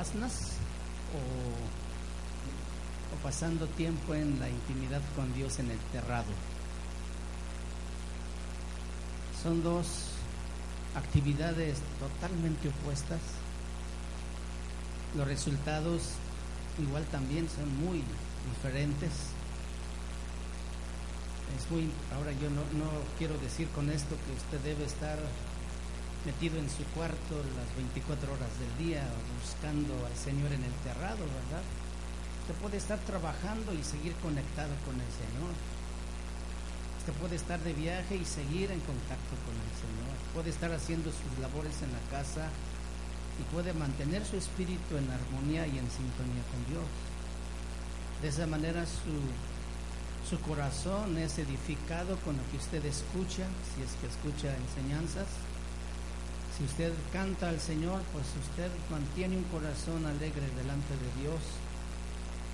Asnas o, o pasando tiempo en la intimidad con Dios en el terrado. Son dos actividades totalmente opuestas. Los resultados igual también son muy diferentes es muy, ahora yo no, no quiero decir con esto que usted debe estar metido en su cuarto las 24 horas del día buscando al Señor en el terrado, ¿verdad? Usted puede estar trabajando y seguir conectado con el Señor. Usted puede estar de viaje y seguir en contacto con el Señor. Puede estar haciendo sus labores en la casa y puede mantener su espíritu en armonía y en sintonía con Dios. De esa manera su su corazón es edificado con lo que usted escucha, si es que escucha enseñanzas. Si usted canta al Señor, pues usted mantiene un corazón alegre delante de Dios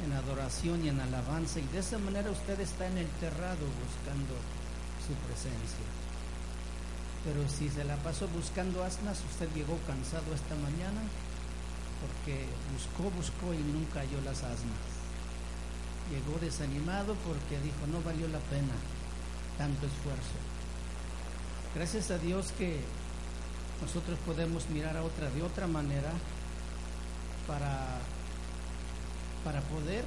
en adoración y en alabanza y de esa manera usted está en el terrado buscando su presencia. Pero si se la pasó buscando asnas, usted llegó cansado esta mañana porque buscó, buscó y nunca halló las asnas llegó desanimado porque dijo, no valió la pena tanto esfuerzo. Gracias a Dios que nosotros podemos mirar a otra de otra manera para, para poder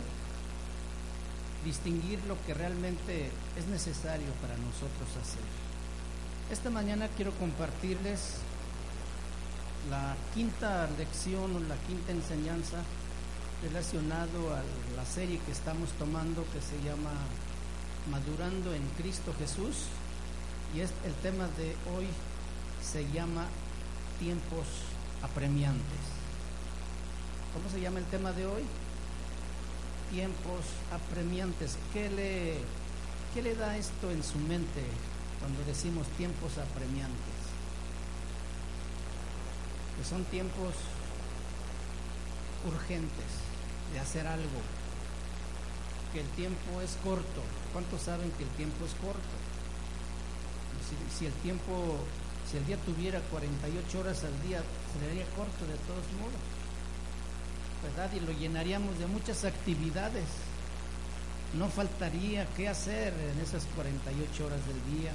distinguir lo que realmente es necesario para nosotros hacer. Esta mañana quiero compartirles la quinta lección o la quinta enseñanza relacionado a la serie que estamos tomando que se llama Madurando en Cristo Jesús y es el tema de hoy se llama tiempos apremiantes. ¿Cómo se llama el tema de hoy? Tiempos apremiantes. ¿Qué le, qué le da esto en su mente cuando decimos tiempos apremiantes? Que son tiempos urgentes de hacer algo, que el tiempo es corto. ¿Cuántos saben que el tiempo es corto? Si, el tiempo, si el día tuviera 48 horas al día, sería corto de todos modos, ¿verdad? Y lo llenaríamos de muchas actividades. No faltaría qué hacer en esas 48 horas del día.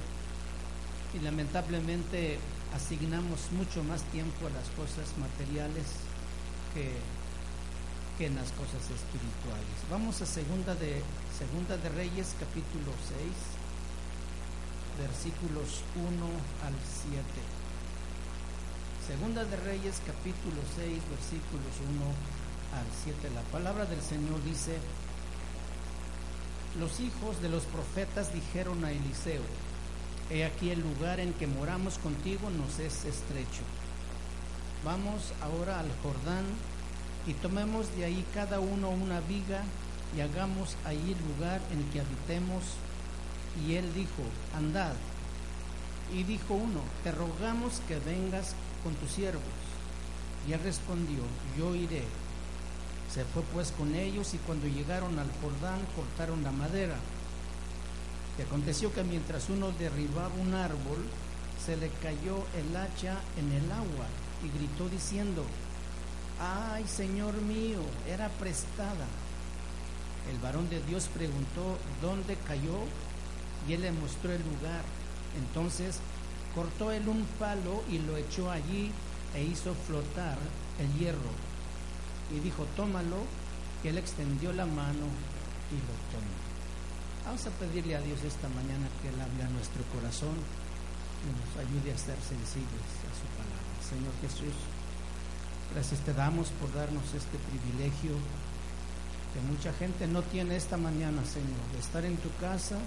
Y lamentablemente asignamos mucho más tiempo a las cosas materiales que que en las cosas espirituales. Vamos a segunda de segunda de Reyes capítulo 6 versículos 1 al 7. Segunda de Reyes capítulo 6 versículos 1 al 7. La palabra del Señor dice, los hijos de los profetas dijeron a Eliseo, he aquí el lugar en que moramos contigo nos es estrecho. Vamos ahora al Jordán y tomemos de ahí cada uno una viga y hagamos ahí lugar en que habitemos. Y él dijo, andad. Y dijo uno, te rogamos que vengas con tus siervos. Y él respondió, yo iré. Se fue pues con ellos y cuando llegaron al Jordán cortaron la madera. Y aconteció que mientras uno derribaba un árbol, se le cayó el hacha en el agua y gritó diciendo, ay Señor mío, era prestada. El varón de Dios preguntó dónde cayó y él le mostró el lugar. Entonces cortó él un palo y lo echó allí e hizo flotar el hierro. Y dijo, tómalo, y él extendió la mano y lo tomó. Vamos a pedirle a Dios esta mañana que Él hable a nuestro corazón y nos ayude a ser sensibles a su palabra. Señor Jesús. Gracias te damos por darnos este privilegio que mucha gente no tiene esta mañana, Señor, de estar en tu casa,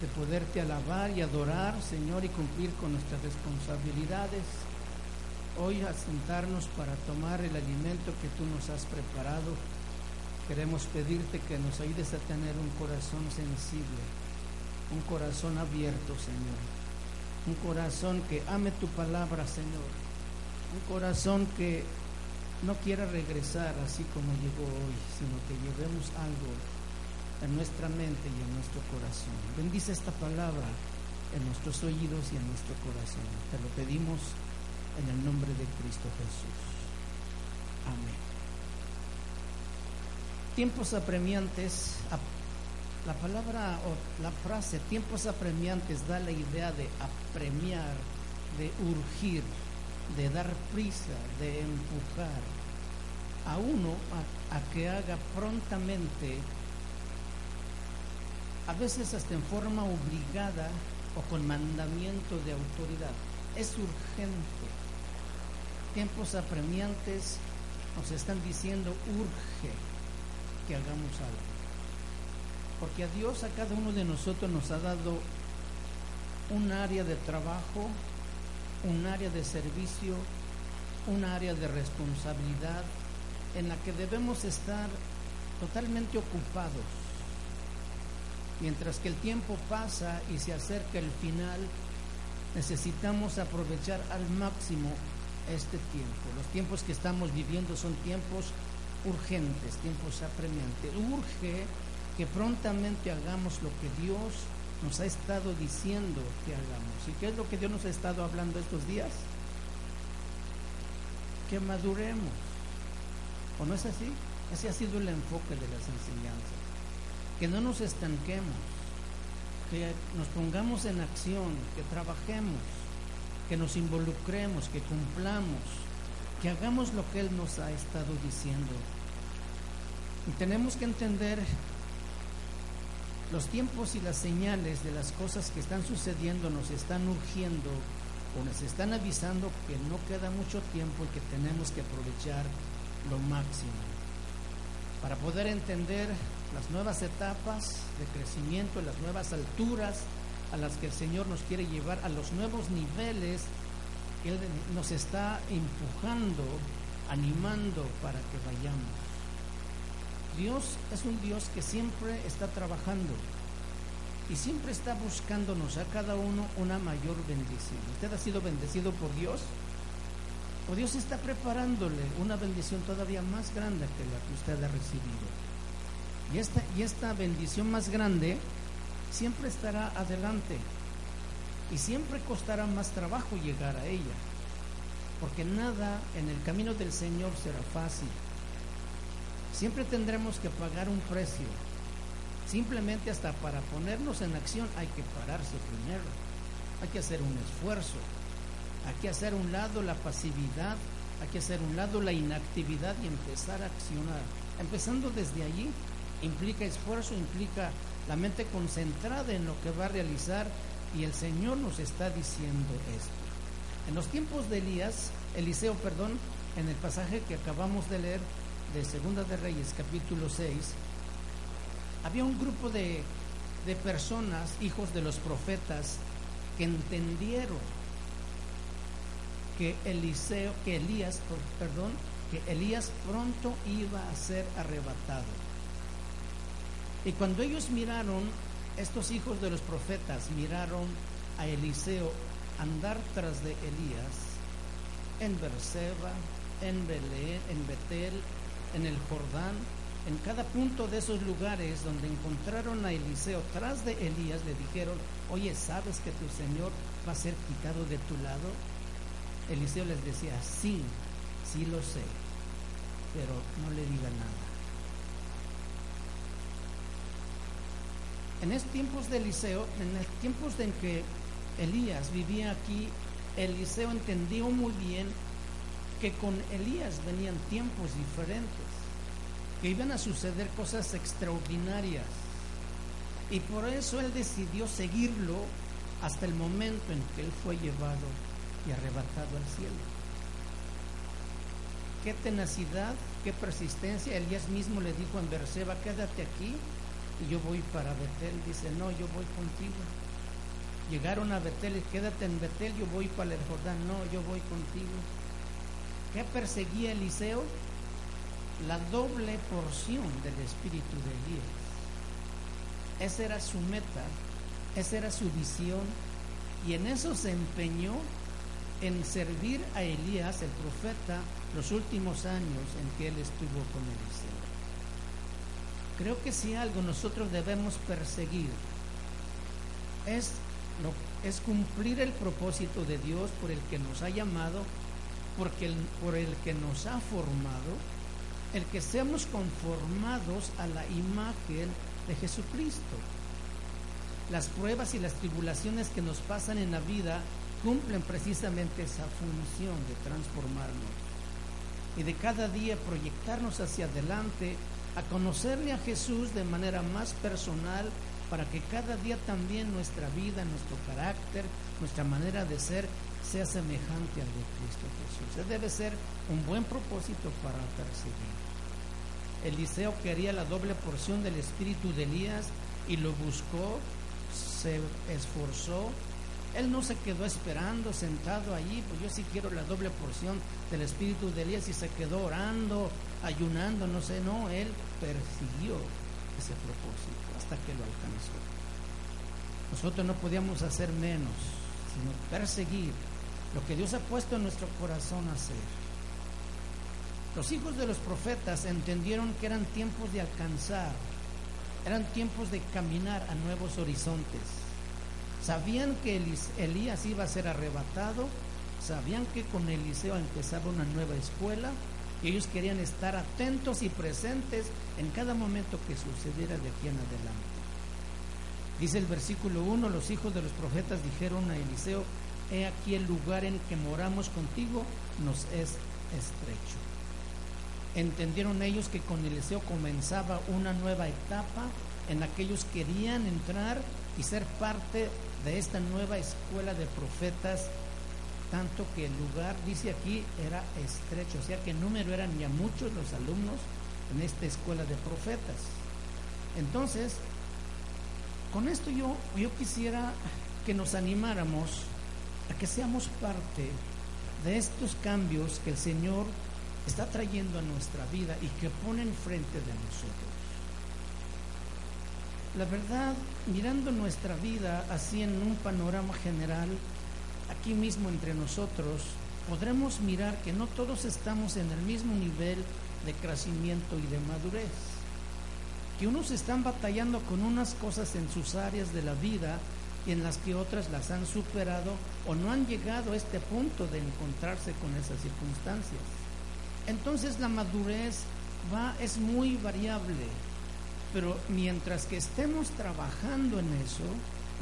de poderte alabar y adorar, Señor, y cumplir con nuestras responsabilidades. hoy a sentarnos para tomar el alimento que tú nos has preparado, queremos pedirte que nos ayudes a tener un corazón sensible, un corazón abierto, Señor, un corazón que ame tu palabra, Señor, un corazón que no quiera regresar así como llegó hoy, sino que llevemos algo en nuestra mente y en nuestro corazón. Bendice esta palabra en nuestros oídos y en nuestro corazón. Te lo pedimos en el nombre de Cristo Jesús. Amén. Tiempos apremiantes, la palabra o la frase tiempos apremiantes da la idea de apremiar, de urgir, de dar prisa, de empujar a uno a, a que haga prontamente, a veces hasta en forma obligada o con mandamiento de autoridad. Es urgente tiempos apremiantes nos están diciendo urge que hagamos algo. Porque a Dios, a cada uno de nosotros nos ha dado un área de trabajo, un área de servicio, un área de responsabilidad en la que debemos estar totalmente ocupados. Mientras que el tiempo pasa y se acerca el final, necesitamos aprovechar al máximo este tiempo. Los tiempos que estamos viviendo son tiempos urgentes, tiempos apremiantes. Urge que prontamente hagamos lo que Dios nos ha estado diciendo que hagamos. ¿Y qué es lo que Dios nos ha estado hablando estos días? Que maduremos. ¿O no es así? Ese ha sido el enfoque de las enseñanzas. Que no nos estanquemos, que nos pongamos en acción, que trabajemos que nos involucremos, que cumplamos, que hagamos lo que Él nos ha estado diciendo. Y tenemos que entender los tiempos y las señales de las cosas que están sucediendo, nos están urgiendo o nos están avisando que no queda mucho tiempo y que tenemos que aprovechar lo máximo para poder entender las nuevas etapas de crecimiento, las nuevas alturas a las que el Señor nos quiere llevar, a los nuevos niveles que Él nos está empujando, animando para que vayamos. Dios es un Dios que siempre está trabajando y siempre está buscándonos a cada uno una mayor bendición. ¿Usted ha sido bendecido por Dios? ¿O Dios está preparándole una bendición todavía más grande que la que usted ha recibido? Y esta, y esta bendición más grande siempre estará adelante y siempre costará más trabajo llegar a ella, porque nada en el camino del Señor será fácil. Siempre tendremos que pagar un precio. Simplemente hasta para ponernos en acción hay que pararse primero. Hay que hacer un esfuerzo. Hay que hacer un lado la pasividad. Hay que hacer un lado la inactividad y empezar a accionar. Empezando desde allí implica esfuerzo, implica la mente concentrada en lo que va a realizar y el Señor nos está diciendo esto. En los tiempos de Elías, Eliseo, perdón, en el pasaje que acabamos de leer de Segunda de Reyes, capítulo 6, había un grupo de, de personas, hijos de los profetas, que entendieron que Eliseo, que Elías, perdón, que Elías pronto iba a ser arrebatado. Y cuando ellos miraron, estos hijos de los profetas miraron a Eliseo andar tras de Elías en Berseba, en Belén, en Betel, en el Jordán, en cada punto de esos lugares donde encontraron a Eliseo tras de Elías, le dijeron, oye, ¿sabes que tu Señor va a ser quitado de tu lado? Eliseo les decía, sí, sí lo sé, pero no le diga nada. En estos tiempos de Eliseo, en los tiempos en que Elías vivía aquí, Eliseo entendió muy bien que con Elías venían tiempos diferentes, que iban a suceder cosas extraordinarias. Y por eso él decidió seguirlo hasta el momento en que él fue llevado y arrebatado al cielo. Qué tenacidad, qué persistencia. Elías mismo le dijo en Berseba, quédate aquí y yo voy para Betel. Dice, no, yo voy contigo. Llegaron a Betel, quédate en Betel, yo voy para el Jordán. No, yo voy contigo. ¿Qué perseguía Eliseo? La doble porción del espíritu de Elías. Esa era su meta, esa era su visión y en eso se empeñó en servir a Elías, el profeta, los últimos años en que él estuvo con Eliseo. Creo que si algo nosotros debemos perseguir es, cumplir el propósito de Dios por el que nos ha llamado, por el que nos ha formado, el que seamos conformados a la imagen de Jesucristo. Las pruebas y las tribulaciones que nos pasan en la vida cumplen precisamente esa función de transformarnos y de cada día proyectarnos hacia adelante a conocerle a Jesús de manera más personal para que cada día también nuestra vida, nuestro carácter, nuestra manera de ser sea semejante al de Cristo Jesús. Ese debe ser un buen propósito para perseguir. Eliseo quería la doble porción del espíritu de Elías y lo buscó, se esforzó. Él no se quedó esperando, sentado allí, pues yo sí quiero la doble porción del espíritu de Elías y se quedó orando, ayunando, no sé, no, él persiguió ese propósito hasta que lo alcanzó. Nosotros no podíamos hacer menos, sino perseguir lo que Dios ha puesto en nuestro corazón a hacer. Los hijos de los profetas entendieron que eran tiempos de alcanzar, eran tiempos de caminar a nuevos horizontes. Sabían que Elías iba a ser arrebatado, sabían que con Eliseo empezaba una nueva escuela y ellos querían estar atentos y presentes en cada momento que sucediera de aquí en adelante. Dice el versículo 1, los hijos de los profetas dijeron a Eliseo, he aquí el lugar en que moramos contigo nos es estrecho. Entendieron ellos que con Eliseo comenzaba una nueva etapa en la que ellos querían entrar y ser parte de esta nueva escuela de profetas, tanto que el lugar, dice aquí, era estrecho, o sea que en número eran ya muchos los alumnos en esta escuela de profetas. Entonces, con esto yo, yo quisiera que nos animáramos a que seamos parte de estos cambios que el Señor está trayendo a nuestra vida y que pone enfrente de nosotros. La verdad, mirando nuestra vida así en un panorama general, aquí mismo entre nosotros, podremos mirar que no todos estamos en el mismo nivel de crecimiento y de madurez. Que unos están batallando con unas cosas en sus áreas de la vida y en las que otras las han superado o no han llegado a este punto de encontrarse con esas circunstancias. Entonces la madurez va es muy variable, pero mientras que estemos trabajando en eso,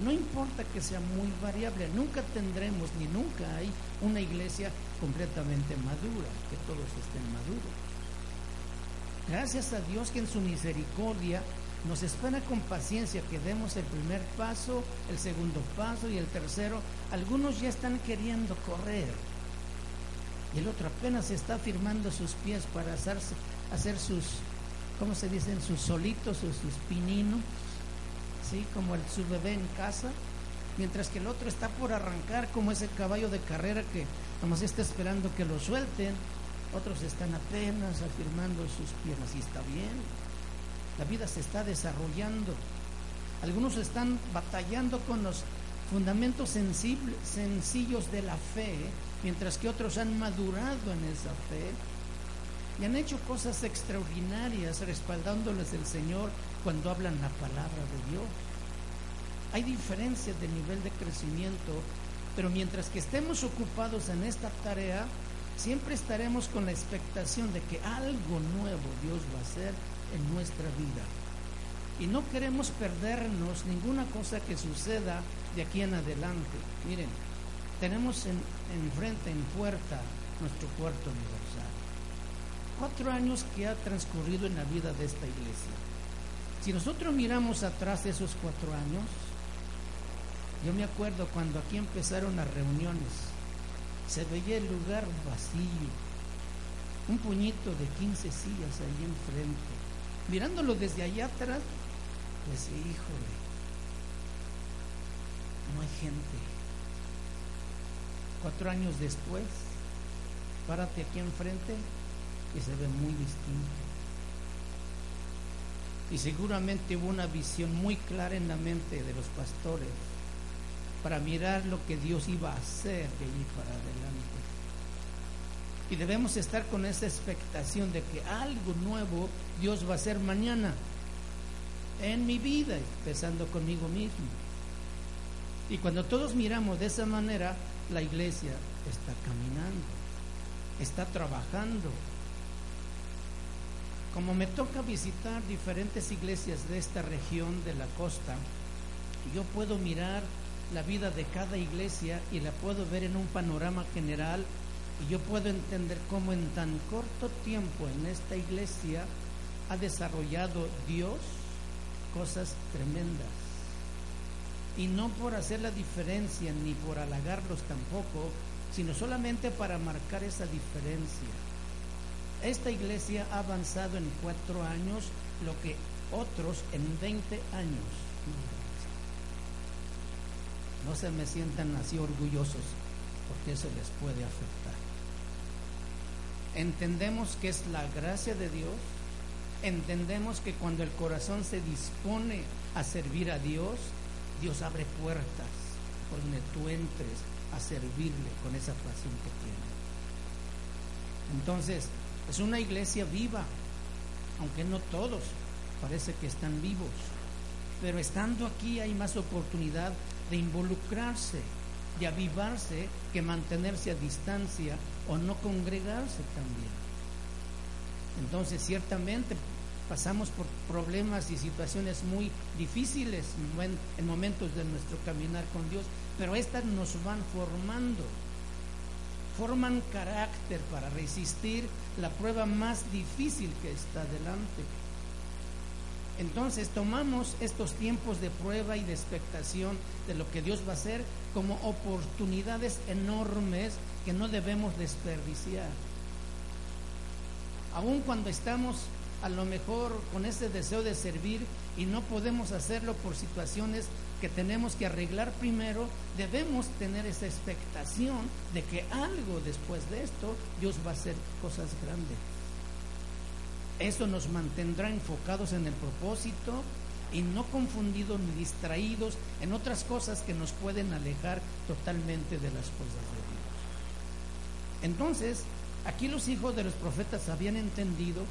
no importa que sea muy variable, nunca tendremos ni nunca hay una iglesia completamente madura, que todos estén maduros. Gracias a Dios que en su misericordia nos espera con paciencia que demos el primer paso, el segundo paso y el tercero. Algunos ya están queriendo correr. Y el otro apenas está firmando sus pies para hacer sus, ¿cómo se dicen? Sus solitos o sus pininos, ¿sí? Como el, su bebé en casa. Mientras que el otro está por arrancar como ese caballo de carrera que nomás está esperando que lo suelten otros están apenas afirmando sus piernas y está bien. La vida se está desarrollando. Algunos están batallando con los fundamentos sencillos de la fe, mientras que otros han madurado en esa fe y han hecho cosas extraordinarias respaldándoles el Señor cuando hablan la palabra de Dios. Hay diferencias de nivel de crecimiento, pero mientras que estemos ocupados en esta tarea, siempre estaremos con la expectación de que algo nuevo Dios va a hacer en nuestra vida. Y no queremos perdernos ninguna cosa que suceda de aquí en adelante. Miren, tenemos en, frente, en puerta, nuestro puerto universal. Cuatro años que ha transcurrido en la vida de esta iglesia. Si nosotros miramos atrás de esos cuatro años, yo me acuerdo cuando aquí empezaron las reuniones se veía el lugar vacío, un puñito de 15 sillas ahí enfrente. Mirándolo desde allá atrás, pues híjole, no hay gente. Cuatro años después, párate aquí enfrente y se ve muy distinto. Y seguramente hubo una visión muy clara en la mente de los pastores para mirar lo que Dios iba a hacer de allí para adelante. Y debemos estar con esa expectación de que algo nuevo Dios va a hacer mañana en mi vida, empezando conmigo mismo. Y cuando todos miramos de esa manera, la iglesia está caminando, está trabajando. Como me toca visitar diferentes iglesias de esta región de la costa, yo puedo mirar la vida de cada iglesia y la puedo ver en un panorama general y yo puedo entender cómo en tan corto tiempo en esta iglesia ha desarrollado Dios cosas tremendas. Y no por hacer la diferencia ni por halagarlos tampoco, sino solamente para marcar esa diferencia. Esta iglesia ha avanzado en cuatro años lo que otros en 20 años. No se me sientan así orgullosos, porque eso les puede afectar. Entendemos que es la gracia de Dios, entendemos que cuando el corazón se dispone a servir a Dios, Dios abre puertas donde tú entres a servirle con esa pasión que tiene. Entonces, es una iglesia viva, aunque no todos parece que están vivos, pero estando aquí hay más oportunidad de involucrarse, de avivarse, que mantenerse a distancia o no congregarse también. Entonces, ciertamente pasamos por problemas y situaciones muy difíciles en momentos de nuestro caminar con Dios, pero estas nos van formando, forman carácter para resistir la prueba más difícil que está delante. Entonces tomamos estos tiempos de prueba y de expectación de lo que Dios va a hacer como oportunidades enormes que no debemos desperdiciar. Aun cuando estamos a lo mejor con ese deseo de servir y no podemos hacerlo por situaciones que tenemos que arreglar primero, debemos tener esa expectación de que algo después de esto Dios va a hacer cosas grandes. Eso nos mantendrá enfocados en el propósito y no confundidos ni distraídos en otras cosas que nos pueden alejar totalmente de las cosas de Dios. Entonces, aquí los hijos de los profetas habían entendido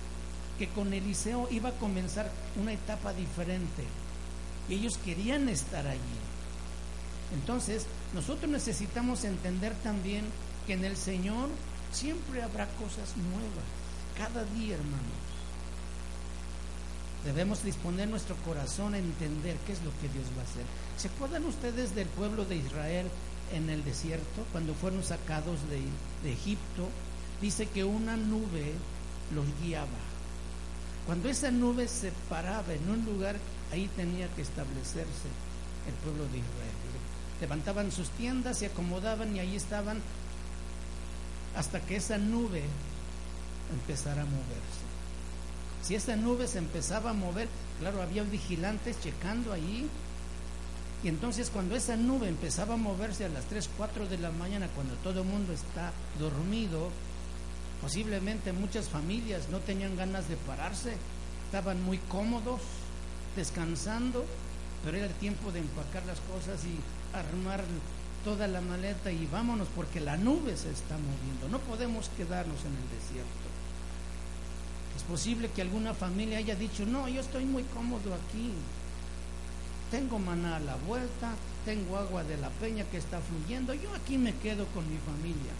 que con Eliseo iba a comenzar una etapa diferente ellos querían estar allí. Entonces, nosotros necesitamos entender también que en el Señor siempre habrá cosas nuevas, cada día, hermanos. Debemos disponer nuestro corazón a entender qué es lo que Dios va a hacer. ¿Se acuerdan ustedes del pueblo de Israel en el desierto, cuando fueron sacados de, de Egipto? Dice que una nube los guiaba. Cuando esa nube se paraba en un lugar, ahí tenía que establecerse el pueblo de Israel. Levantaban sus tiendas, se acomodaban y ahí estaban hasta que esa nube empezara a moverse. Si esa nube se empezaba a mover, claro, había vigilantes checando ahí. Y entonces cuando esa nube empezaba a moverse a las 3, 4 de la mañana, cuando todo el mundo está dormido, Posiblemente muchas familias no tenían ganas de pararse, estaban muy cómodos, descansando, pero era el tiempo de empacar las cosas y armar toda la maleta y vámonos porque la nube se está moviendo. No podemos quedarnos en el desierto. Es posible que alguna familia haya dicho, no, yo estoy muy cómodo aquí. Tengo maná a la vuelta, tengo agua de la peña que está fluyendo, yo aquí me quedo con mi familia.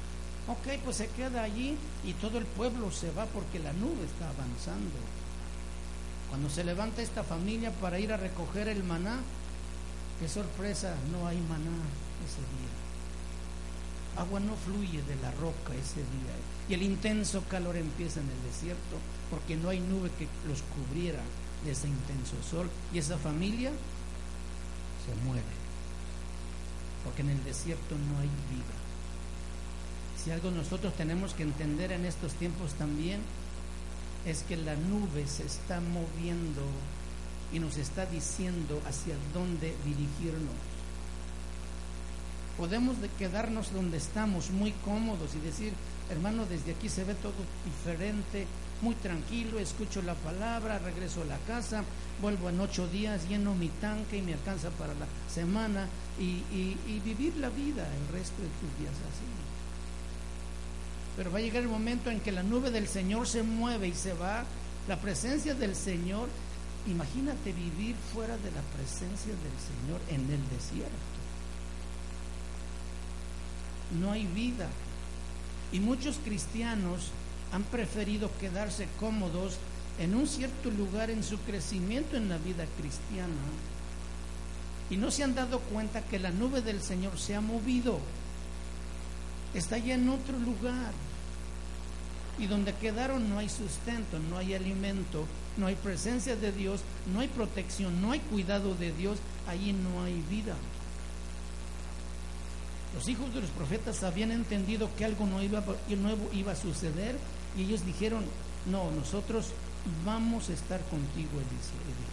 Ok, pues se queda allí y todo el pueblo se va porque la nube está avanzando. Cuando se levanta esta familia para ir a recoger el maná, qué sorpresa, no hay maná ese día. Agua no fluye de la roca ese día. Y el intenso calor empieza en el desierto porque no hay nube que los cubriera de ese intenso sol. Y esa familia se muere. Porque en el desierto no hay vida. Si algo nosotros tenemos que entender en estos tiempos también es que la nube se está moviendo y nos está diciendo hacia dónde dirigirnos. Podemos de quedarnos donde estamos, muy cómodos y decir, hermano, desde aquí se ve todo diferente, muy tranquilo, escucho la palabra, regreso a la casa, vuelvo en ocho días, lleno mi tanque y me alcanza para la semana y vivir la vida el resto de tus días así. Pero va a llegar el momento en que la nube del Señor se mueve y se va, la presencia del Señor. Imagínate vivir fuera de la presencia del Señor en el desierto. No hay vida. Y muchos cristianos han preferido quedarse cómodos en un cierto lugar en su crecimiento en la vida cristiana y no se han dado cuenta que la nube del Señor se ha movido, está ya en otro lugar. Y donde quedaron no hay sustento, no hay alimento, no hay presencia de Dios, no hay protección, no hay cuidado de Dios, allí no hay vida. Los hijos de los profetas habían entendido que algo nuevo iba a suceder y ellos dijeron, no, nosotros vamos a estar contigo,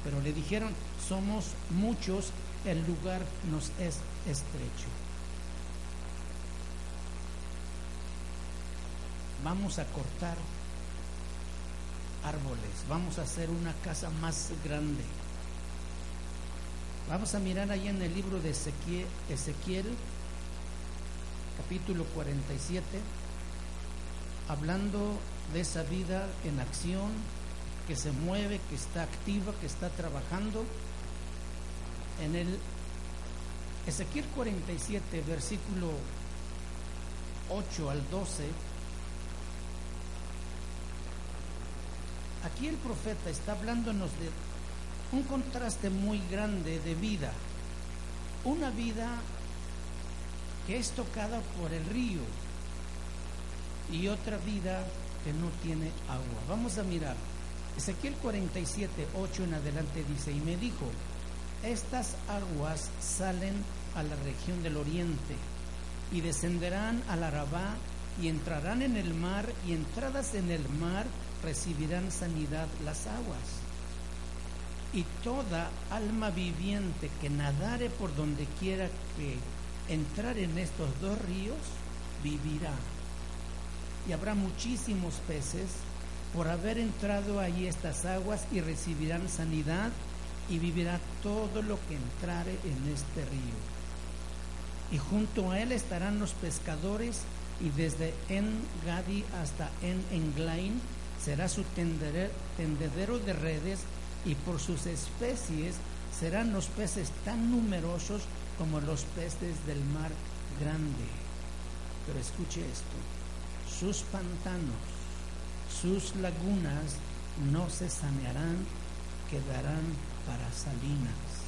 pero le dijeron, somos muchos, el lugar nos es estrecho. Vamos a cortar árboles, vamos a hacer una casa más grande. Vamos a mirar ahí en el libro de Ezequiel, Ezequiel capítulo 47, hablando de esa vida en acción, que se mueve, que está activa, que está trabajando. En el Ezequiel 47, versículo 8 al 12, aquí el profeta está hablándonos de un contraste muy grande de vida, una vida que es tocada por el río y otra vida que no tiene agua. Vamos a mirar. Ezequiel 47, 8 en adelante dice, y me dijo, estas aguas salen a la región del oriente y descenderán al Arabá y entrarán en el mar y entradas en el mar recibirán sanidad las aguas. Y toda alma viviente que nadare por donde quiera que entrar en estos dos ríos, vivirá. Y habrá muchísimos peces por haber entrado allí estas aguas y recibirán sanidad y vivirá todo lo que entrare en este río. Y junto a él estarán los pescadores y desde En Gadi hasta En Englain será su tendedero de redes y por sus especies serán los peces tan numerosos como los peces del mar grande. Pero escuche esto, sus pantanos, sus lagunas no se sanearán, quedarán para salinas.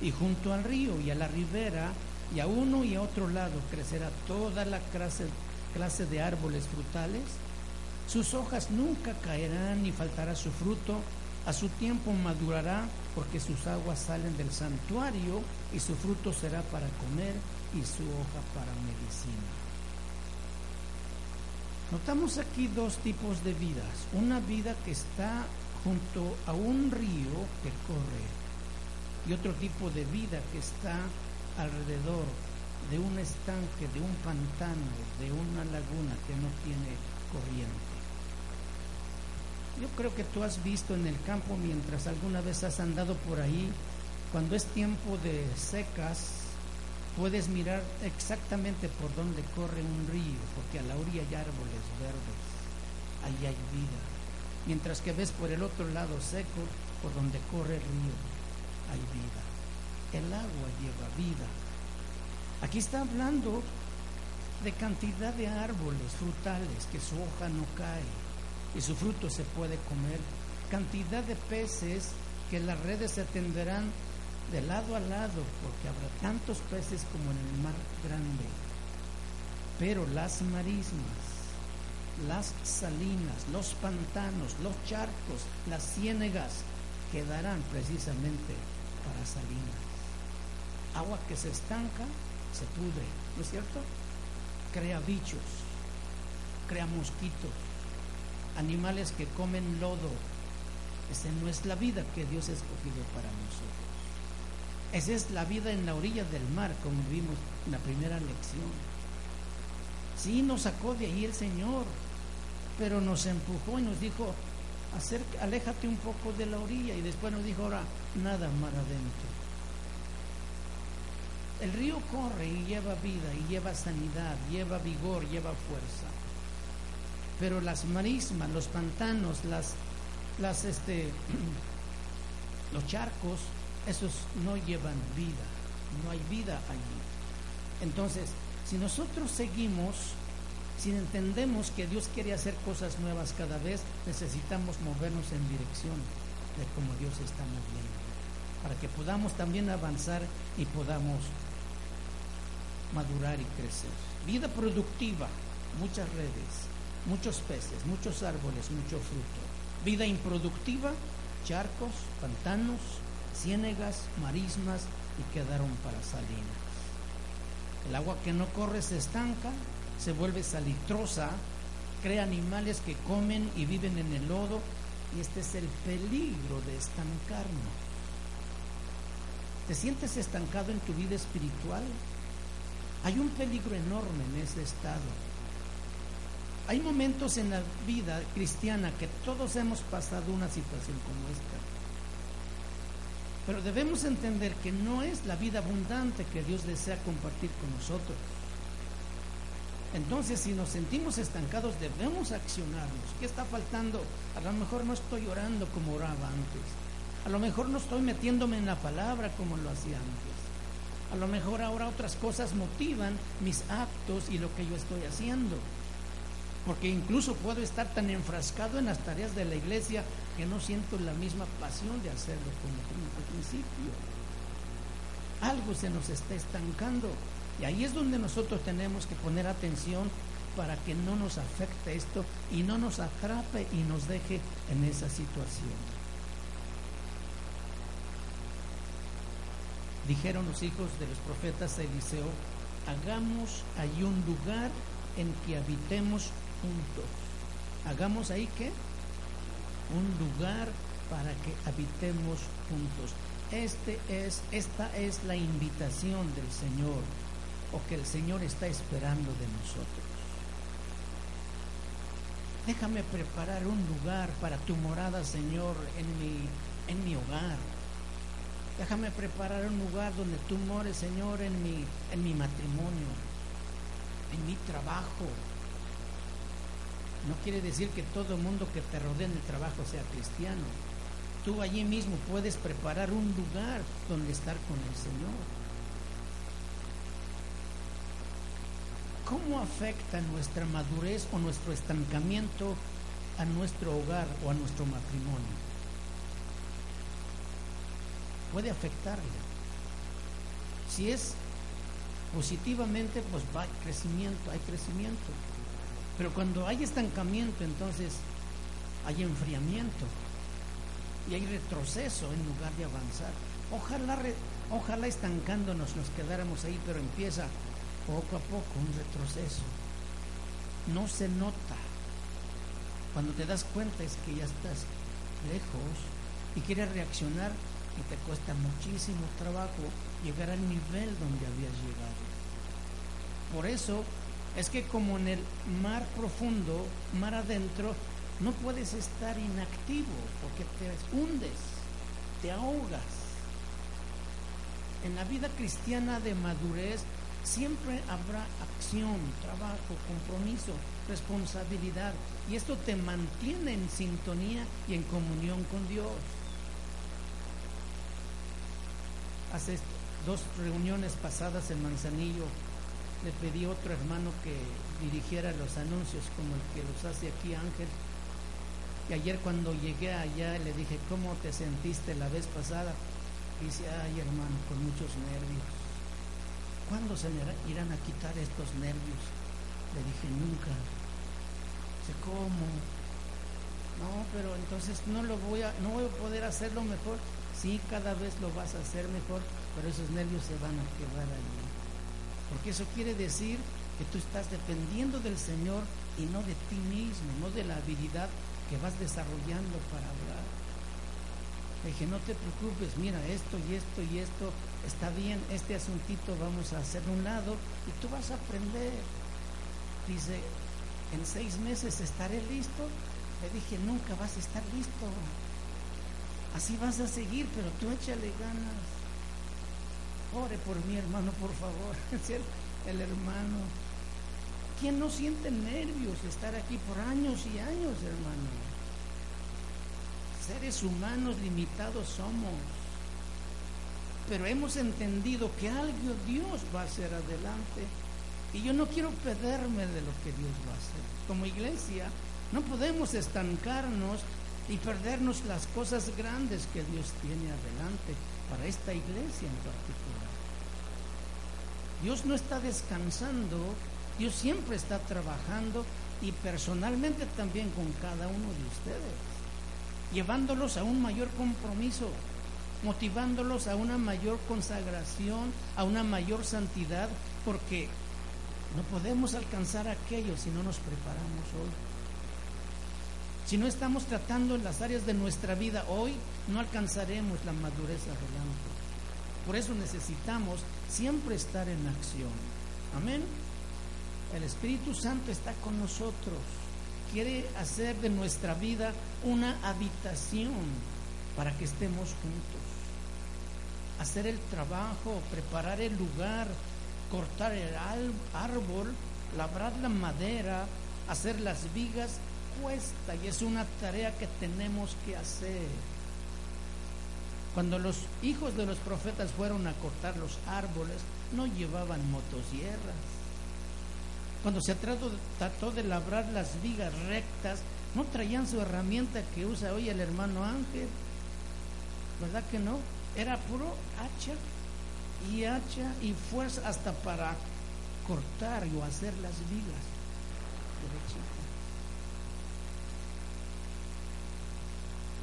Y junto al río y a la ribera y a uno y a otro lado crecerá toda la clase, clase de árboles frutales. Sus hojas nunca caerán ni faltará su fruto. A su tiempo madurará porque sus aguas salen del santuario y su fruto será para comer y su hoja para medicina. Notamos aquí dos tipos de vidas. Una vida que está junto a un río que corre y otro tipo de vida que está alrededor de un estanque, de un pantano, de una laguna que no tiene corriente. Yo creo que tú has visto en el campo mientras alguna vez has andado por ahí, cuando es tiempo de secas, puedes mirar exactamente por dónde corre un río, porque a la orilla hay árboles verdes, ahí hay vida. Mientras que ves por el otro lado seco, por donde corre el río, hay vida. El agua lleva vida. Aquí está hablando de cantidad de árboles frutales que su hoja no cae y su fruto se puede comer. Cantidad de peces que las redes se tenderán de lado a lado, porque habrá tantos peces como en el mar grande. Pero las marismas, las salinas, los pantanos, los charcos, las ciénegas quedarán precisamente para salinas. Agua que se estanca, se pudre, ¿no es cierto? Crea bichos, crea mosquitos, animales que comen lodo. Esa no es la vida que Dios ha escogido para nosotros. Esa es la vida en la orilla del mar, como vimos en la primera lección. Sí, nos sacó de ahí el Señor, pero nos empujó y nos dijo, aléjate un poco de la orilla y después nos dijo, ahora nada mar adentro. El río corre y lleva vida y lleva sanidad, lleva vigor, lleva fuerza. Pero las marismas, los pantanos, las, las este, los charcos, esos no llevan vida, no hay vida allí. Entonces, si nosotros seguimos, si entendemos que Dios quiere hacer cosas nuevas cada vez, necesitamos movernos en dirección de cómo Dios está moviendo, para que podamos también avanzar y podamos madurar y crecer. Vida productiva, muchas redes, muchos peces, muchos árboles, mucho fruto. Vida improductiva, charcos, pantanos, ciénegas, marismas y quedaron para salinas. El agua que no corre se estanca, se vuelve salitrosa, crea animales que comen y viven en el lodo y este es el peligro de estancarnos. ¿Te sientes estancado en tu vida espiritual? Hay un peligro enorme en ese estado. Hay momentos en la vida cristiana que todos hemos pasado una situación como esta. Pero debemos entender que no es la vida abundante que Dios desea compartir con nosotros. Entonces, si nos sentimos estancados, debemos accionarnos. ¿Qué está faltando? A lo mejor no estoy orando como oraba antes. A lo mejor no estoy metiéndome en la palabra como lo hacía antes. A lo mejor ahora otras cosas motivan mis actos y lo que yo estoy haciendo. Porque incluso puedo estar tan enfrascado en las tareas de la iglesia que no siento la misma pasión de hacerlo como al principio. Algo se nos está estancando. Y ahí es donde nosotros tenemos que poner atención para que no nos afecte esto y no nos atrape y nos deje en esa situación. Dijeron los hijos de los profetas a Eliseo, hagamos ahí un lugar en que habitemos juntos. Hagamos ahí que un lugar para que habitemos juntos. Este es, esta es la invitación del Señor o que el Señor está esperando de nosotros. Déjame preparar un lugar para tu morada, Señor, en mi, en mi hogar. Déjame preparar un lugar donde tú mores, Señor, en mi, en mi matrimonio, en mi trabajo, no quiere decir que todo el mundo que te rodea en el trabajo sea cristiano. Tú allí mismo puedes preparar un lugar donde estar con el Señor. ¿Cómo afecta nuestra madurez o nuestro estancamiento a nuestro hogar o a nuestro matrimonio? Puede afectarle. Si es positivamente, pues va crecimiento, hay crecimiento. Pero cuando hay estancamiento, entonces hay enfriamiento y hay retroceso en lugar de avanzar. Ojalá, ojalá estancándonos nos quedáramos ahí, pero empieza poco a poco un retroceso. No se nota. Cuando te das cuenta es que ya estás lejos y quieres reaccionar y te cuesta muchísimo trabajo llegar al nivel donde habías llegado. Por eso es que como en el mar profundo, mar adentro, no puedes estar inactivo porque te hundes, te ahogas. En la vida cristiana de madurez siempre habrá acción, trabajo, compromiso, responsabilidad y esto te mantiene en sintonía y en comunión con Dios. Hace dos reuniones pasadas en Manzanillo le pedí a otro hermano que dirigiera los anuncios como el que los hace aquí Ángel. Y ayer cuando llegué allá le dije, ¿cómo te sentiste la vez pasada? Y dice, ay hermano, con muchos nervios. ¿Cuándo se me irán a quitar estos nervios? Le dije, nunca. Dice, ¿cómo? No, pero entonces no lo voy a, no voy a poder hacerlo mejor. Sí, cada vez lo vas a hacer mejor, pero esos nervios se van a quedar allí. Porque eso quiere decir que tú estás dependiendo del Señor y no de ti mismo, no de la habilidad que vas desarrollando para hablar. Le dije, no te preocupes, mira, esto y esto y esto está bien, este asuntito vamos a hacerlo un lado y tú vas a aprender. Dice, en seis meses estaré listo. Le dije, nunca vas a estar listo. Así vas a seguir, pero tú échale ganas. Ore por mi hermano, por favor. El hermano. ¿Quién no siente nervios estar aquí por años y años, hermano? Seres humanos limitados somos. Pero hemos entendido que algo Dios va a hacer adelante. Y yo no quiero perderme de lo que Dios va a hacer. Como iglesia, no podemos estancarnos y perdernos las cosas grandes que Dios tiene adelante para esta iglesia en particular. Dios no está descansando, Dios siempre está trabajando y personalmente también con cada uno de ustedes, llevándolos a un mayor compromiso, motivándolos a una mayor consagración, a una mayor santidad, porque no podemos alcanzar aquello si no nos preparamos hoy. Si no estamos tratando en las áreas de nuestra vida hoy, no alcanzaremos la madurez adelante. Por eso necesitamos siempre estar en acción. Amén. El Espíritu Santo está con nosotros. Quiere hacer de nuestra vida una habitación para que estemos juntos. Hacer el trabajo, preparar el lugar, cortar el árbol, labrar la madera, hacer las vigas, cuesta y es una tarea que tenemos que hacer. Cuando los hijos de los profetas fueron a cortar los árboles, no llevaban motosierras. Cuando se trató, trató de labrar las vigas rectas, no traían su herramienta que usa hoy el hermano Ángel. ¿Verdad que no? Era puro hacha y hacha y fuerza hasta para cortar o hacer las vigas.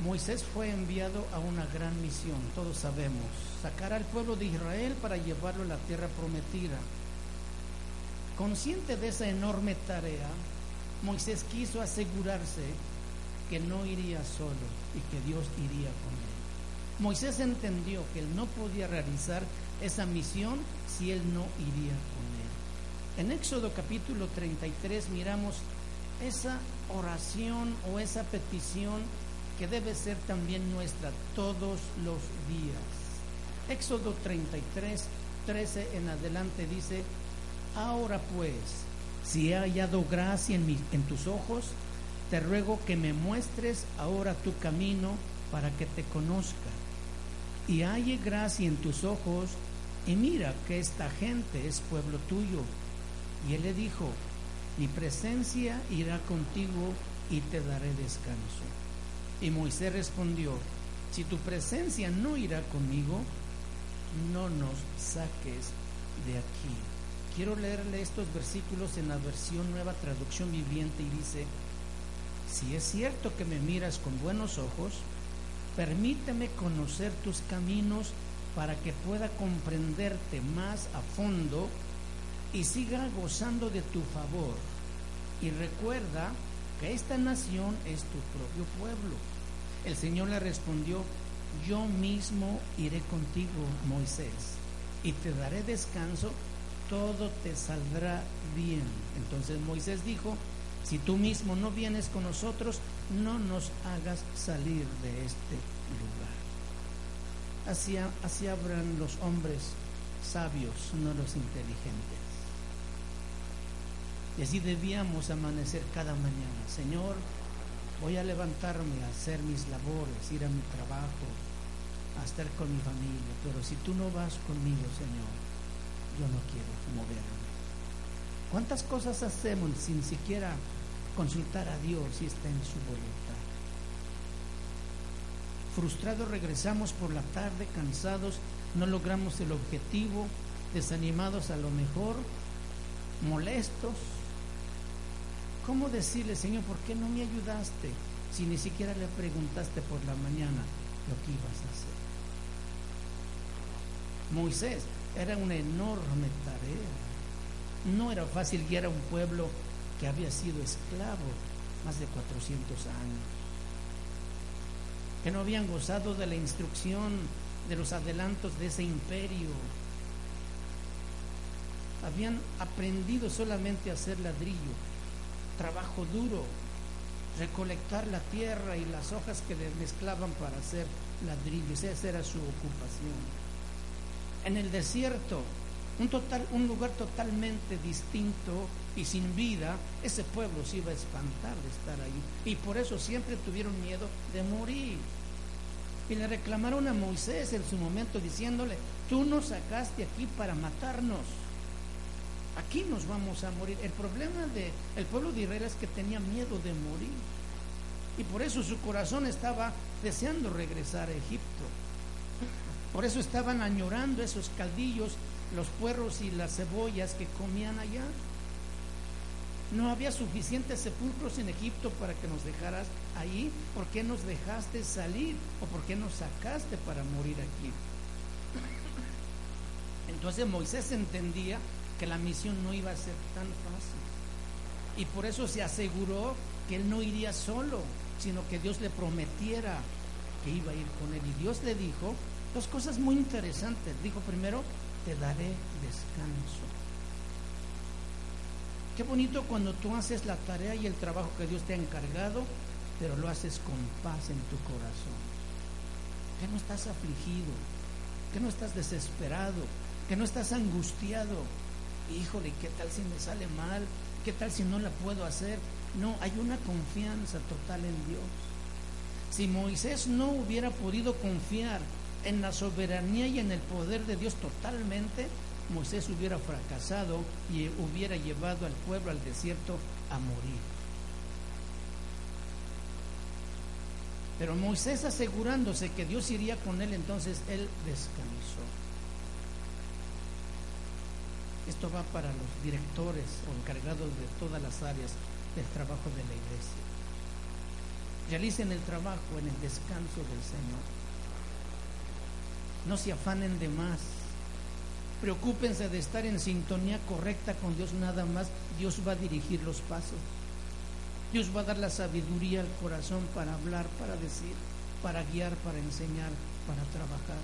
Moisés fue enviado a una gran misión, todos sabemos, sacar al pueblo de Israel para llevarlo a la tierra prometida. Consciente de esa enorme tarea, Moisés quiso asegurarse que no iría solo y que Dios iría con él. Moisés entendió que él no podía realizar esa misión si él no iría con él. En Éxodo capítulo 33 miramos esa oración o esa petición que debe ser también nuestra todos los días. Éxodo 33, 13 en adelante dice, ahora pues, si he hallado gracia en, en tus ojos, te ruego que me muestres ahora tu camino para que te conozca. Y halle gracia en tus ojos, y mira que esta gente es pueblo tuyo. Y él le dijo, mi presencia irá contigo y te daré descanso. Y Moisés respondió, si tu presencia no irá conmigo, no nos saques de aquí. Quiero leerle estos versículos en la versión nueva traducción viviente y dice, si es cierto que me miras con buenos ojos, permíteme conocer tus caminos para que pueda comprenderte más a fondo y siga gozando de tu favor. Y recuerda esta nación es tu propio pueblo el Señor le respondió, yo mismo iré contigo, Moisés, y te daré descanso, todo te saldrá bien. Entonces Moisés dijo, si tú mismo no vienes con nosotros, no nos hagas salir de este lugar. Así, así habrán los hombres sabios, no los inteligentes. Y así debíamos amanecer cada mañana. Señor, Voy a levantarme a hacer mis labores, ir a mi trabajo, a estar con mi familia, pero si tú no vas conmigo, Señor, yo no quiero moverme. ¿Cuántas cosas hacemos sin siquiera consultar a Dios si está en su voluntad? Frustrados regresamos por la tarde, cansados, no logramos el objetivo, desanimados a lo mejor, molestos, ¿Cómo decirle, Señor, por qué no me ayudaste si ni siquiera le preguntaste por la mañana lo que ibas a hacer? Moisés era una enorme tarea. No era fácil guiar a un pueblo que había sido esclavo más de 400 años. que no habían gozado de la instrucción, de los adelantos de ese imperio. Habían aprendido solamente a hacer ladrillo, trabajo duro, recolectar la tierra y las hojas que les mezclaban para hacer ladrillos. Esa era su ocupación. En el desierto, un, total, un lugar totalmente distinto y sin vida, ese pueblo se iba a espantar de estar ahí. Y por eso siempre tuvieron miedo de morir. Y le reclamaron a Moisés en su momento diciéndole, tú nos sacaste aquí para matarnos. Aquí nos vamos a morir. El problema del pueblo de Israel es que tenía miedo de morir. Y por eso su corazón estaba deseando regresar a Egipto. Por eso estaban añorando esos caldillos, los puerros y las cebollas que comían allá. No había suficientes sepulcros en Egipto para que nos dejaras ahí. ¿Por qué nos dejaste salir? ¿O por qué nos sacaste para morir aquí? Entonces Moisés entendía que la misión no iba a ser tan fácil. Y por eso se aseguró que él no iría solo, sino que Dios le prometiera que iba a ir con él. Y Dios le dijo dos cosas muy interesantes. Dijo primero, te daré descanso. Qué bonito cuando tú haces la tarea y el trabajo que Dios te ha encargado, pero lo haces con paz en tu corazón. Que no estás afligido, que no estás desesperado, que no estás angustiado. Híjole, ¿qué tal si me sale mal? ¿Qué tal si no la puedo hacer? No, hay una confianza total en Dios. Si Moisés no hubiera podido confiar en la soberanía y en el poder de Dios totalmente, Moisés hubiera fracasado y hubiera llevado al pueblo al desierto a morir. Pero Moisés asegurándose que Dios iría con él, entonces él descansó. Esto va para los directores o encargados de todas las áreas del trabajo de la iglesia. Realicen el trabajo en el descanso del Señor. No se afanen de más Preocúpense de estar en sintonía correcta con Dios nada más. Dios va a dirigir los pasos. Dios va a dar la sabiduría al corazón para hablar, para decir, para guiar, para enseñar, para trabajar.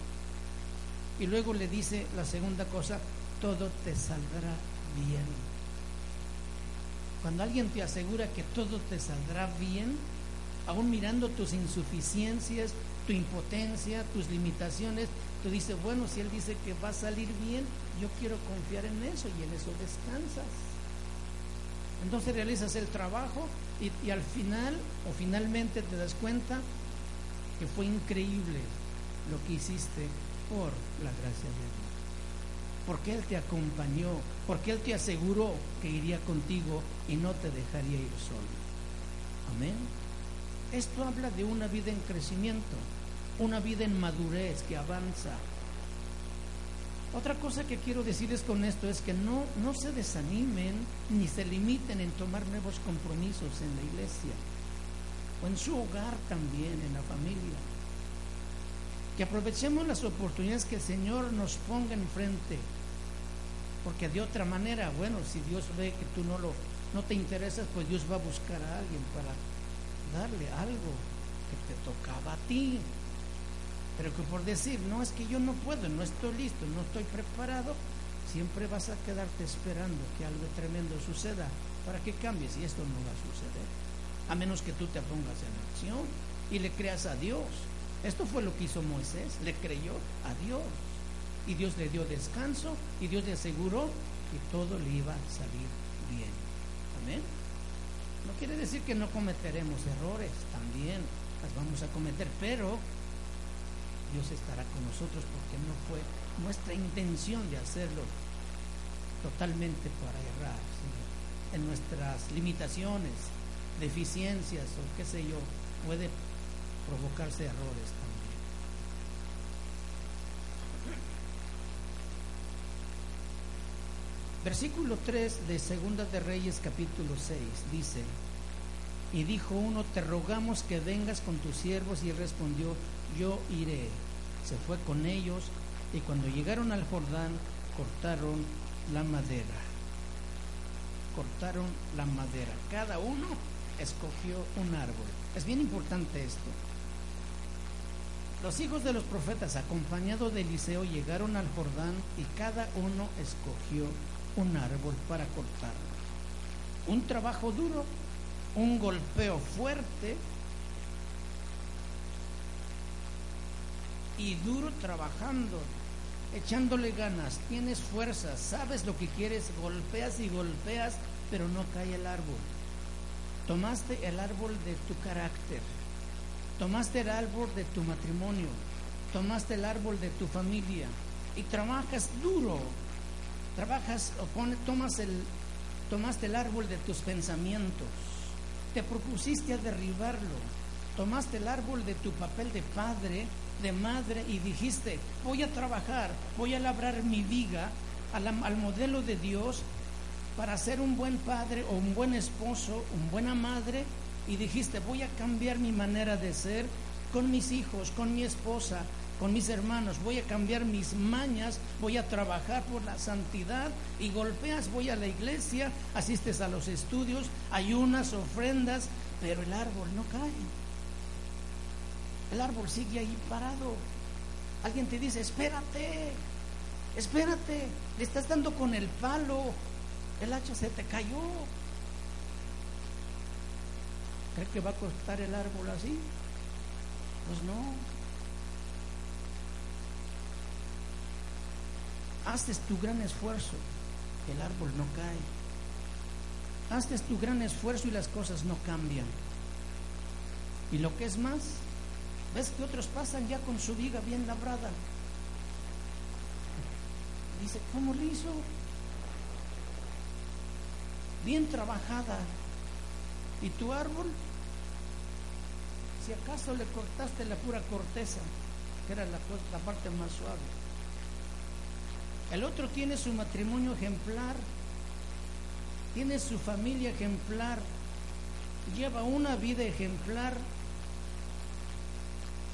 Y luego le dice la segunda cosa, todo te saldrá bien. Cuando alguien te asegura que todo te saldrá bien, aún mirando tus insuficiencias, tu impotencia, tus limitaciones, Tú dices, bueno, si Él dice que va a salir bien, yo quiero confiar en eso y en eso descansas. Entonces realizas el trabajo y, al final o finalmente te das cuenta que fue increíble lo que hiciste por la gracia de Dios. Porque Él te acompañó, porque Él te aseguró que iría contigo y no te dejaría ir solo. Amén. Esto habla de una vida en crecimiento una vida en madurez que avanza. Otra cosa que quiero decirles con esto es que no, no se desanimen ni se limiten en tomar nuevos compromisos en la iglesia o en su hogar también, en la familia. Que aprovechemos las oportunidades que el Señor nos ponga enfrente. Porque de otra manera, bueno, si Dios ve que tú no, lo, no te interesas, pues Dios va a buscar a alguien para darle algo que te tocaba a ti. Pero que por decir, no es que yo no puedo, no estoy listo, no estoy preparado, siempre vas a quedarte esperando que algo tremendo suceda para que cambies y esto no va a suceder. A menos que tú te pongas en acción y le creas a Dios. Esto fue lo que hizo Moisés, le creyó a Dios. Y Dios le dio descanso y Dios le aseguró que todo le iba a salir bien. Amén. No quiere decir que no cometeremos errores, también las vamos a cometer, pero Dios estará con nosotros porque no fue nuestra intención de hacerlo totalmente para errar, en nuestras limitaciones, deficiencias o qué sé yo, puede provocarse errores también. Versículo 3 de Segunda de Reyes capítulo 6 dice, y dijo uno, te rogamos que vengas con tus siervos y respondió, yo iré. Se fue con ellos y cuando llegaron al Jordán cortaron la madera. Cortaron la madera. Cada uno escogió un árbol. Es bien importante esto. Los hijos de los profetas, acompañados de Eliseo, llegaron al Jordán y cada uno escogió un árbol para cortarlo. Un trabajo duro, un golpeo fuerte y duro trabajando, echándole ganas, tienes fuerza, sabes lo que quieres, golpeas y golpeas, pero no cae el árbol. Tomaste el árbol de tu carácter, tomaste el árbol de tu matrimonio, tomaste el árbol de tu familia y trabajas duro, trabajas, tomas el, tomaste el árbol de tus pensamientos, te propusiste a derribarlo, tomaste el árbol de tu papel de padre, de madre y dijiste, voy a trabajar, voy a labrar mi viga al, al modelo de Dios para ser un buen padre o un buen esposo, una buena madre, y dijiste, voy a cambiar mi manera de ser con mis hijos, con mi esposa, con mis hermanos, voy a cambiar mis mañas, voy a trabajar por la santidad y golpeas, voy a la iglesia, asistes a los estudios, ayunas, ofrendas, pero el árbol no cae. El árbol sigue ahí parado. Alguien te dice, espérate, espérate, le estás dando con el palo, el hacha se te cayó. ¿Crees que va a cortar el árbol así? Pues no. Haces tu gran esfuerzo, el árbol no cae. Haces tu gran esfuerzo y las cosas no cambian. Y lo que es más, ves que otros pasan ya con su viga bien labrada. Dice, ¿cómo lo hizo? Bien trabajada. ¿Y tu árbol? Si acaso le cortaste la pura corteza, que era la, la parte más suave. El otro tiene su matrimonio ejemplar, tiene su familia ejemplar, lleva una vida ejemplar,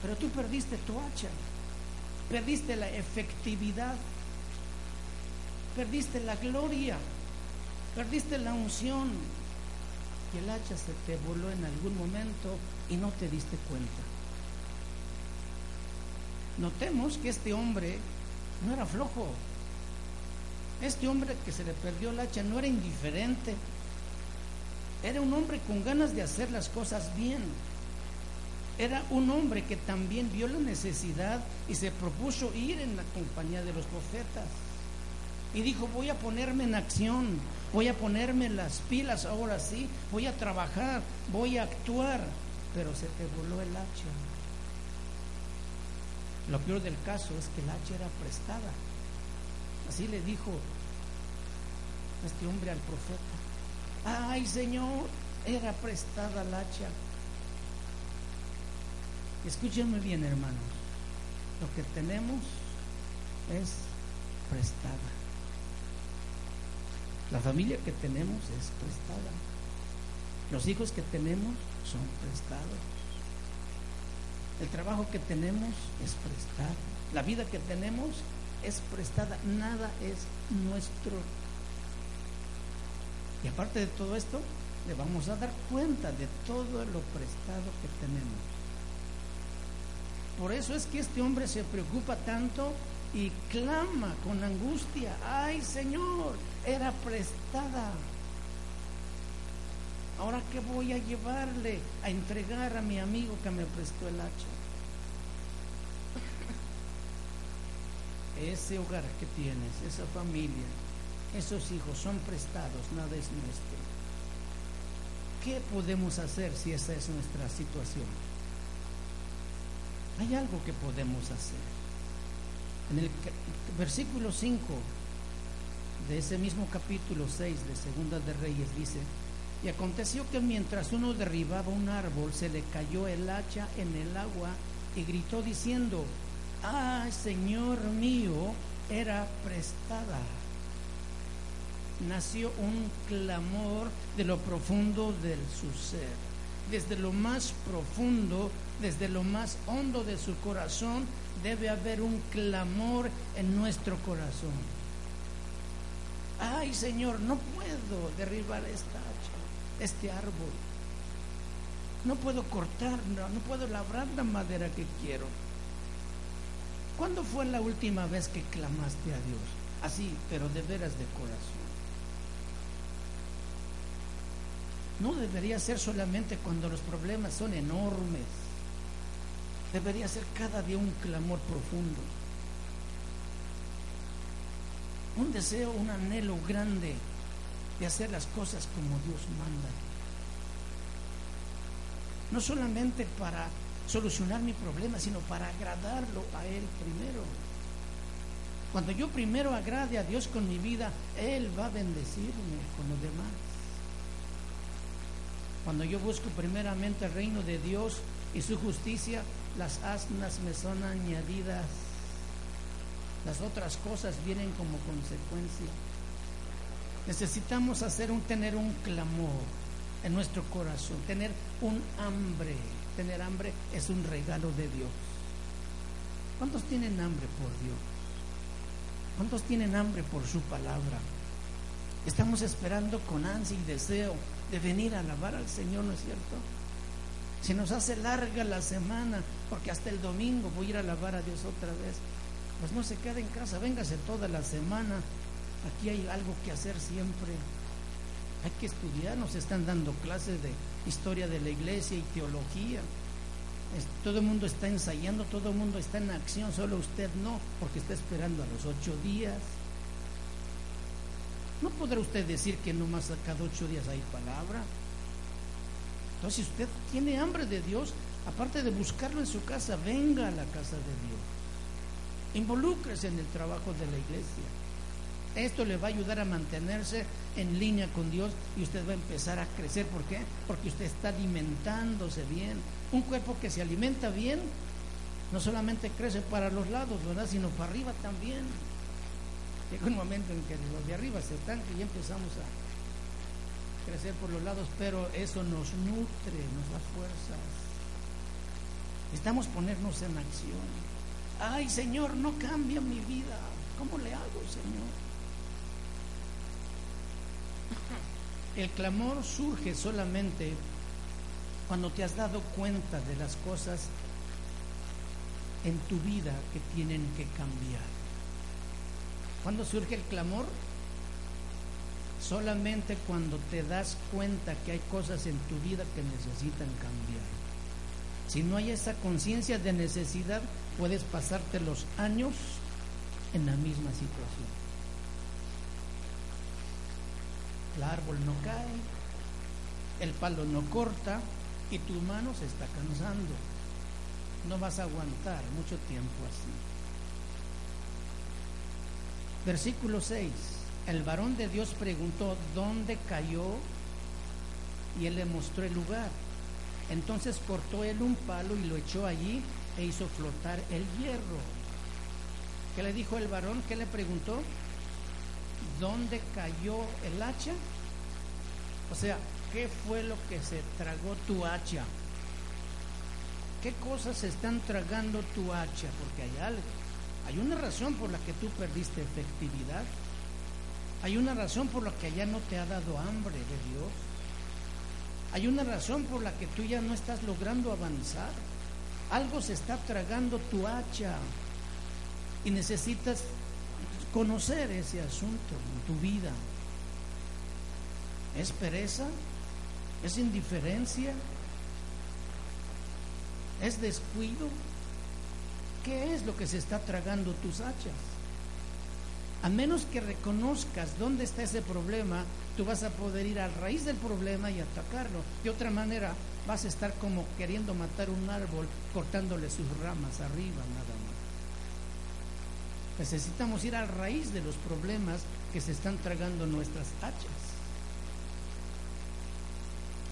pero tú perdiste tu hacha, perdiste la efectividad, perdiste la gloria, perdiste la unción, y el hacha se te voló en algún momento y no te diste cuenta. Notemos que este hombre no era flojo. Este hombre que se le perdió el hacha no era indiferente. Era un hombre con ganas de hacer las cosas bien. Era un hombre que también vio la necesidad y se propuso ir en la compañía de los profetas. Y dijo, voy a ponerme en acción, voy a ponerme las pilas ahora sí, voy a trabajar, voy a actuar. Pero se te voló el hacha. Lo peor del caso es que el hacha era prestada. Así le dijo este hombre al profeta. Ay Señor, era prestada el hacha. Escúchenme bien hermanos, lo que tenemos es prestada. La familia que tenemos es prestada. Los hijos que tenemos son prestados. El trabajo que tenemos es prestado. La vida que tenemos es prestada. Nada es nuestro. Y aparte de todo esto, le vamos a dar cuenta de todo lo prestado que tenemos. Por eso es que este hombre se preocupa tanto y clama con angustia, ay Señor, era prestada. Ahora qué voy a llevarle a entregar a mi amigo que me prestó el hacha. Ese hogar que tienes, esa familia, esos hijos son prestados, nada es nuestro. ¿Qué podemos hacer si esa es nuestra situación? Hay algo que podemos hacer. En el versículo 5 de ese mismo capítulo 6 de Segunda de Reyes dice, y aconteció que mientras uno derribaba un árbol, se le cayó el hacha en el agua y gritó diciendo, ah, Señor mío, era prestada. Nació un clamor de lo profundo de su ser, desde lo más profundo, desde lo más hondo de su corazón, debe haber un clamor en nuestro corazón. Ay Señor, no puedo derribar esta hacha, este árbol. No puedo cortar, no, no puedo labrar la madera que quiero. ¿Cuándo fue la última vez que clamaste a Dios? Así, pero de veras de corazón. No debería ser solamente cuando los problemas son enormes. Debería ser cada día un clamor profundo. Un deseo, un anhelo grande de hacer las cosas como Dios manda. No solamente para solucionar mi problema, sino para agradarlo a Él primero. Cuando yo primero agrade a Dios con mi vida, Él va a bendecirme con los demás. Cuando yo busco primeramente el reino de Dios y su justicia, las asnas me son añadidas. Las otras cosas vienen como consecuencia. Necesitamos hacer un tener un clamor en nuestro corazón, tener un hambre. Tener hambre es un regalo de Dios. ¿Cuántos tienen hambre por Dios? ¿Cuántos tienen hambre por su palabra? Estamos esperando con ansia y deseo de venir a alabar al Señor, ¿no es cierto? Si nos hace larga la semana, porque hasta el domingo voy a ir a alabar a Dios otra vez, pues no se quede en casa, véngase toda la semana. Aquí hay algo que hacer siempre. Hay que estudiar, nos están dando clases de historia de la iglesia y teología. todo el mundo está ensayando, todo el mundo está en acción, solo usted no, porque está esperando a los ocho días. No podrá usted decir que nomás cada ocho días hay palabra. Entonces, si usted tiene hambre de Dios, aparte de buscarlo en su casa, venga a la casa de Dios. Involúcrese en el trabajo de la iglesia. Esto le va a ayudar a mantenerse en línea con Dios y usted va a empezar a crecer. ¿Por qué? Porque usted está alimentándose bien. Un cuerpo que se alimenta bien no solamente crece para los lados, ¿verdad? Sino para arriba también. Llega un momento en que los de arriba se están y empezamos a crecer por los lados, pero eso nos nutre, nos da fuerzas. Necesitamos ponernos en acción. Ay, Señor, no cambia mi vida. ¿Cómo le hago, Señor? El clamor surge solamente cuando te has dado cuenta de las cosas en tu vida que tienen que cambiar. ¿Cuándo surge el clamor? Solamente cuando te das cuenta que hay cosas en tu vida que necesitan cambiar. Si no hay esa conciencia de necesidad, puedes pasarte los años en la misma situación. El árbol no cae, el palo no corta y tu mano se está cansando. No vas a aguantar mucho tiempo así. Versículo 6. El varón de Dios preguntó dónde cayó y él le mostró el lugar. Entonces cortó él un palo y lo echó allí e hizo flotar el hierro. ¿Qué le dijo el varón? ¿Qué le preguntó? ¿Dónde cayó el hacha? O sea, ¿qué fue lo que se tragó tu hacha? ¿Qué cosas están tragando tu hacha? Porque hay algo. Hay una razón por la que tú perdiste efectividad. Hay una razón por la que ya no te ha dado hambre de Dios. Hay una razón por la que tú ya no estás logrando avanzar. Algo se está tragando tu hacha y necesitas conocer ese asunto en tu vida. ¿Es pereza? ¿Es indiferencia? ¿Es descuido? ¿Qué es lo que se está tragando tus hachas? A menos que reconozcas dónde está ese problema, tú vas a poder ir a raíz del problema y atacarlo. De otra manera, vas a estar como queriendo matar un árbol cortándole sus ramas arriba nada más. Necesitamos ir a raíz de los problemas que se están tragando nuestras hachas.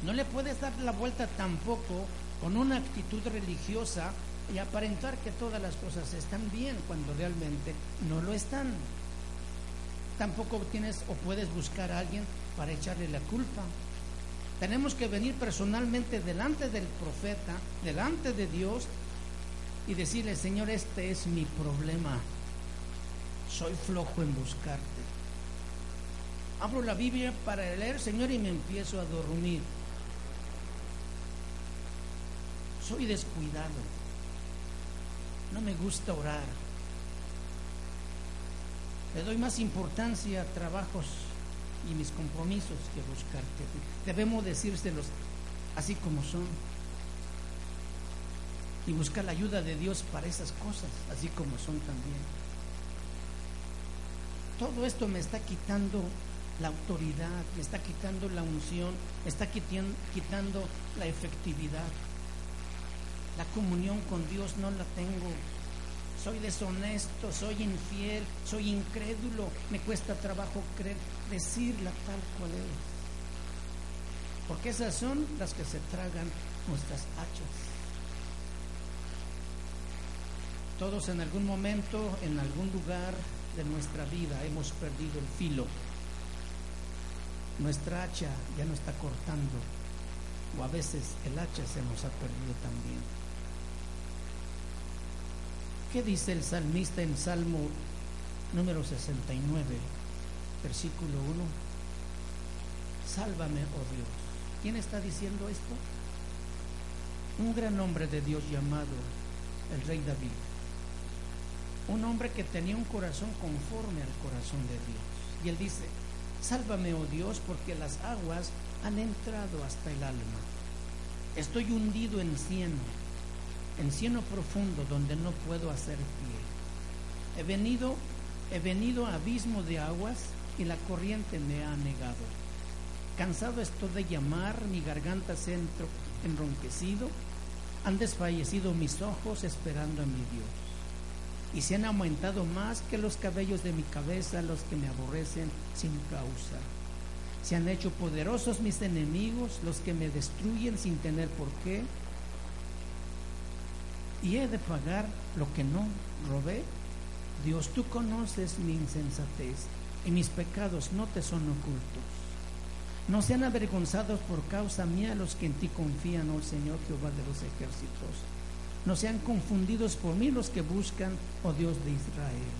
No le puedes dar la vuelta tampoco con una actitud religiosa y aparentar que todas las cosas están bien cuando realmente no lo están. Tampoco tienes o puedes buscar a alguien para echarle la culpa. Tenemos que venir personalmente delante del profeta, delante de Dios y decirle, Señor, este es mi problema soy flojo en buscarte. Abro la Biblia para leer, Señor, y me empiezo a dormir. Soy descuidado. No me gusta orar. Le doy más importancia a trabajos y mis compromisos que buscarte. Debemos decírselos así como son. Y buscar la ayuda de Dios para esas cosas, así como son también. Todo esto me está quitando la autoridad, me está quitando la unción, me está quitando la efectividad. La comunión con Dios no la tengo. Soy deshonesto, soy infiel, soy incrédulo, me cuesta trabajo creer, decirla tal cual es. Porque esas son las que se tragan nuestras hachas. Todos en algún momento, en algún lugar de nuestra vida hemos perdido el filo. Nuestra hacha ya no está cortando, o a veces el hacha se nos ha perdido también. ¿Qué dice el salmista en Salmo número 69, versículo 1? Sálvame, oh Dios. ¿Quién está diciendo esto? Un gran hombre de Dios llamado el rey David. Un hombre que tenía un corazón conforme al corazón de Dios. Y él dice, sálvame, oh Dios, porque las aguas han entrado hasta el alma. Estoy hundido en cieno en cieno profundo donde no puedo hacer pie. He venido, he venido a abismo de aguas y la corriente me ha negado. Cansado estoy de llamar, mi garganta se ha enronquecido, han desfallecido mis ojos esperando a mi Dios. Y se han aumentado más que los cabellos de mi cabeza los que me aborrecen sin causa. Se han hecho poderosos mis enemigos, los que me destruyen sin tener por qué y he de pagar lo que no robé. Dios, tú conoces mi insensatez y mis pecados no te son ocultos. No sean avergonzados por causa mía los que en ti confían, oh Señor Jehová de los ejércitos. No sean confundidos por mí los que buscan, oh Dios de Israel.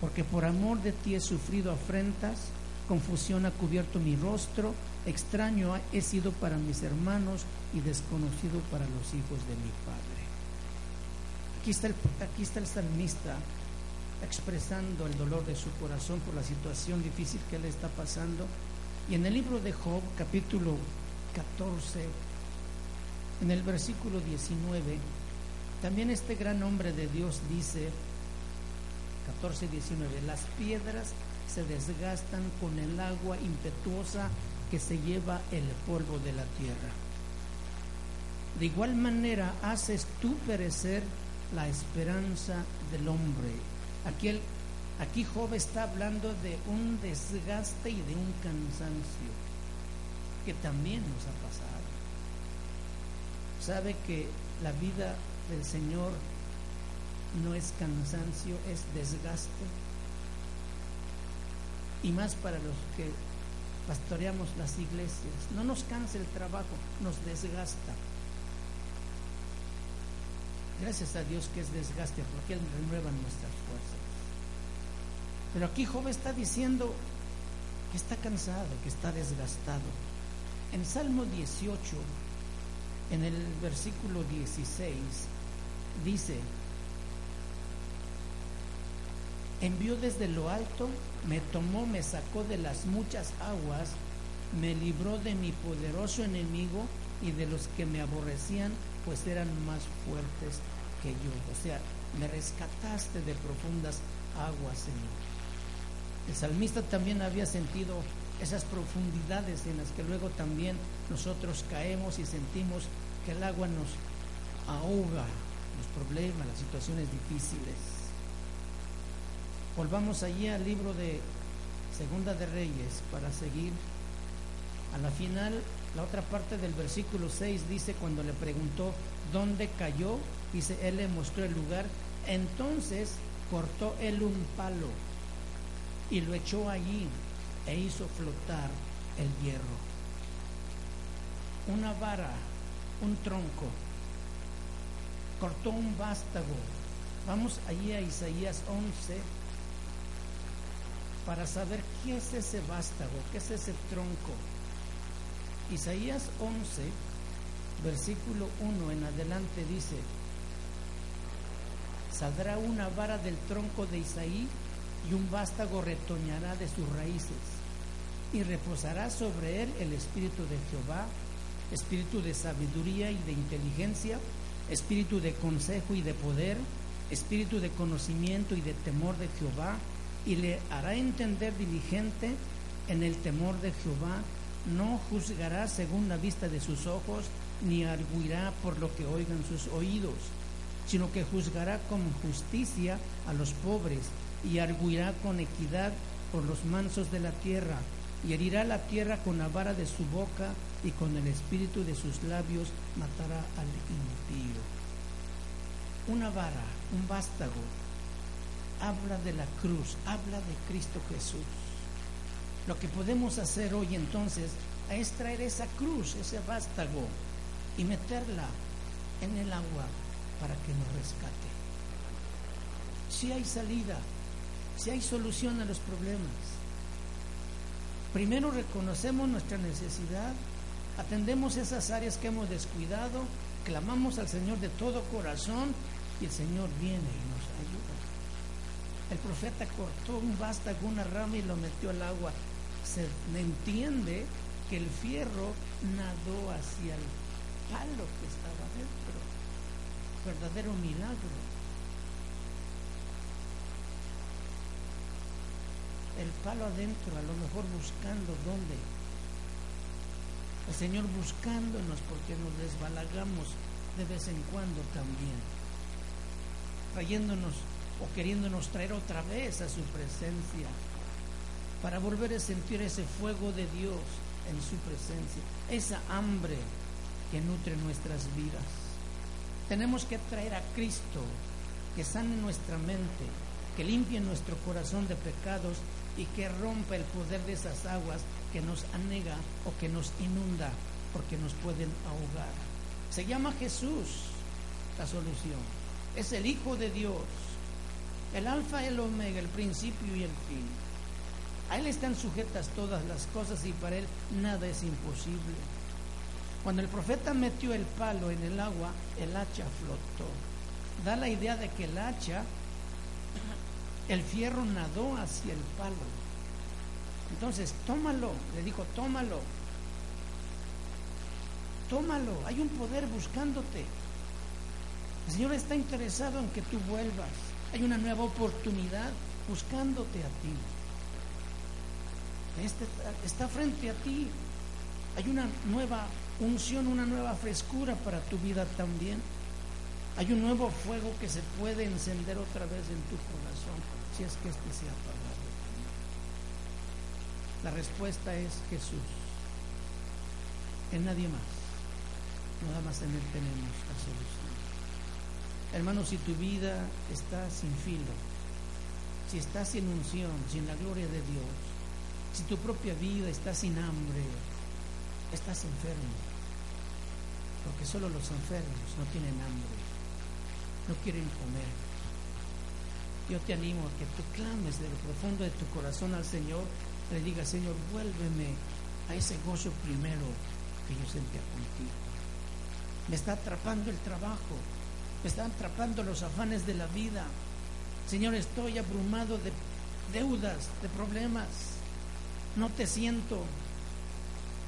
Porque por amor de ti he sufrido afrentas, confusión ha cubierto mi rostro, extraño he sido para mis hermanos y desconocido para los hijos de mi Padre. Aquí está, el, aquí está el salmista expresando el dolor de su corazón por la situación difícil que le está pasando. Y en el libro de Job, capítulo 14, en el versículo 19, también este gran hombre de Dios dice, 14, 19, las piedras se desgastan con el agua impetuosa que se lleva el polvo de la tierra. De igual manera haces tú perecer la esperanza del hombre. Aquí, aquí Job está hablando de un desgaste y de un cansancio que también nos ha pasado. Sabe que la vida del Señor no es cansancio, es desgaste. Y más para los que pastoreamos las iglesias. No nos cansa el trabajo, nos desgasta. Gracias a Dios que es desgaste, porque Él renueva nuestras fuerzas. Pero aquí Job está diciendo que está cansado, que está desgastado. En Salmo 18, en el versículo 16, dice, envió desde lo alto, me tomó, me sacó de las muchas aguas, me libró de mi poderoso enemigo y de los que me aborrecían, pues eran más fuertes que yo. O sea, me rescataste de profundas aguas, Señor. El salmista también había sentido esas profundidades en las que luego también nosotros caemos y sentimos que el agua nos ahoga los problemas, las situaciones difíciles. Volvamos allí al libro de Segunda de Reyes para seguir. A la final la otra parte del versículo 6 dice cuando le preguntó dónde cayó, dice, él le mostró el lugar, entonces cortó él un palo y lo echó allí e hizo flotar el hierro. Una vara, un tronco, cortó un vástago. Vamos allí a Isaías 11 para saber qué es ese vástago, qué es ese tronco. Isaías 11, versículo 1 en adelante dice, saldrá una vara del tronco de Isaí y un vástago retoñará de sus raíces, y reposará sobre él el espíritu de Jehová, espíritu de sabiduría y de inteligencia, espíritu de consejo y de poder, espíritu de conocimiento y de temor de Jehová, y le hará entender diligente en el temor de Jehová, no juzgará según la vista de sus ojos, ni arguirá por lo que oigan sus oídos, sino que juzgará con justicia a los pobres y arguirá con equidad por los mansos de la tierra, y herirá la tierra con la vara de su boca y con el espíritu de sus labios matará al impío. Una vara, un vástago, habla de la cruz, habla de Cristo Jesús. Lo que podemos hacer hoy entonces es traer esa cruz, ese vástago, y meterla en el agua para que nos rescate. Si hay salida, si hay solución a los problemas. Primero reconocemos nuestra necesidad, atendemos esas áreas que hemos descuidado, clamamos al Señor de todo corazón y el Señor viene y nos ayuda. El profeta cortó un con una rama y lo metió al agua. Se entiende que el fierro nadó hacia el palo que estaba dentro. Verdadero milagro. El palo adentro, a lo mejor buscando dónde. El Señor buscándonos porque nos desbalagamos de vez en cuando también. Trayéndonos o queriéndonos traer otra vez a su presencia para volver a sentir ese fuego de Dios en su presencia, esa hambre que nutre nuestras vidas. Tenemos que traer a Cristo que sane nuestra mente, que limpie nuestro corazón de pecados y que rompa el poder de esas aguas que nos anega o que nos inunda porque nos pueden ahogar. Se llama Jesús la solución. Es el Hijo de Dios, el alfa el omega, el principio y el fin. A Él están sujetas todas las cosas y para Él nada es imposible. Cuando el profeta metió el palo en el agua, el hacha flotó. Da la idea de que el hacha, el fierro nadó hacia el palo. Entonces, tómalo, le dijo, tómalo. Tómalo, hay un poder buscándote. El Señor está interesado en que tú vuelvas. Hay una nueva oportunidad buscándote a ti. Este está frente a ti. Hay una nueva unción, una nueva frescura para tu vida también. Hay un nuevo fuego que se puede encender otra vez en tu corazón, si es que este se ha apagado. La respuesta es Jesús, en nadie más. Nada más en Él tenemos la solución. Hermano, si tu vida está sin filo, si estás sin unción, sin la gloria de Dios, si tu propia vida está sin hambre, estás enfermo. Porque solo los enfermos no tienen hambre, no quieren comer. Yo te animo a que tú clames de lo profundo de tu corazón al Señor, le digas, Señor, vuélveme a ese gozo primero que yo sentía contigo. Me está atrapando el trabajo, me están atrapando los afanes de la vida. Señor, estoy abrumado de deudas, de problemas. No te siento,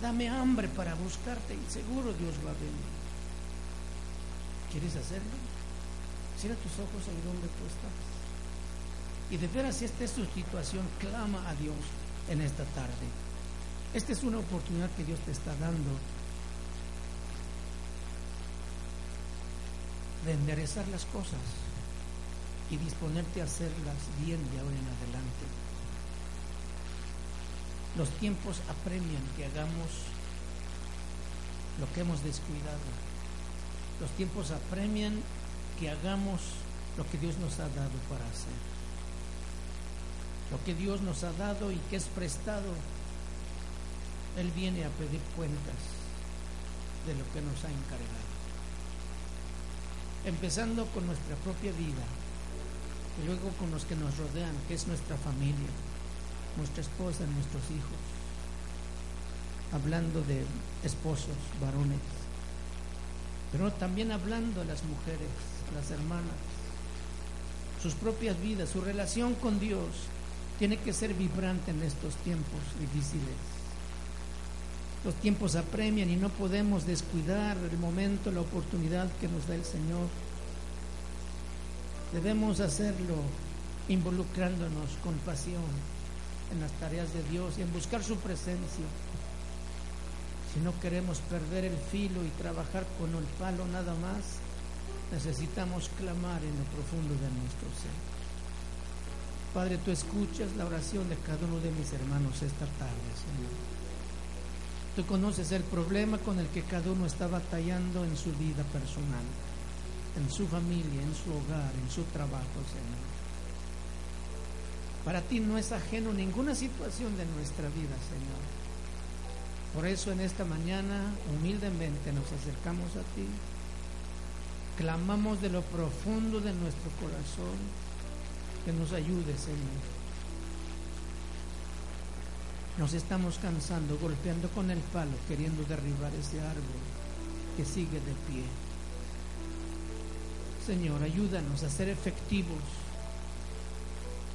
Dame hambre para buscarte y seguro Dios va a venir. ¿Quieres hacerlo? Cierra tus ojos ahí donde tú estás. Y de veras, si esta es tu situación, clama a Dios en esta tarde. Esta es una oportunidad que Dios te está dando de enderezar las cosas y disponerte a hacerlas bien de ahora en adelante. Los tiempos apremian que hagamos lo que hemos descuidado. Los tiempos apremian que hagamos lo que Dios nos ha dado para hacer. Lo que Dios nos ha dado y que es prestado, Él viene a pedir cuentas de lo que nos ha encargado. Empezando con nuestra propia vida y luego con los que nos rodean, que es nuestra familia nuestra esposa, nuestros hijos, hablando de esposos, varones, pero también hablando de las mujeres, las hermanas, sus propias vidas, su relación con Dios, tiene que ser vibrante en estos tiempos difíciles. Los tiempos apremian y no podemos descuidar el momento, la oportunidad que nos da el Señor. Debemos hacerlo involucrándonos con pasión en las tareas de Dios y en buscar su presencia. Si no queremos perder el filo y trabajar con el palo nada más, necesitamos clamar en lo profundo de nuestro ser. Padre, tú escuchas la oración de cada uno de mis hermanos esta tarde, Señor. Tú conoces el problema con el que cada uno está batallando en su vida personal, en su familia, en su hogar, en su trabajo, Señor. Para ti no es ajeno ninguna situación de nuestra vida, Señor. Por eso en esta mañana humildemente nos acercamos a ti Clamamos de lo profundo de nuestro corazón que nos ayude, Señor. Nos estamos cansando, golpeando con el palo, queriendo derribar ese árbol que sigue de pie. Señor, ayúdanos a ser efectivos,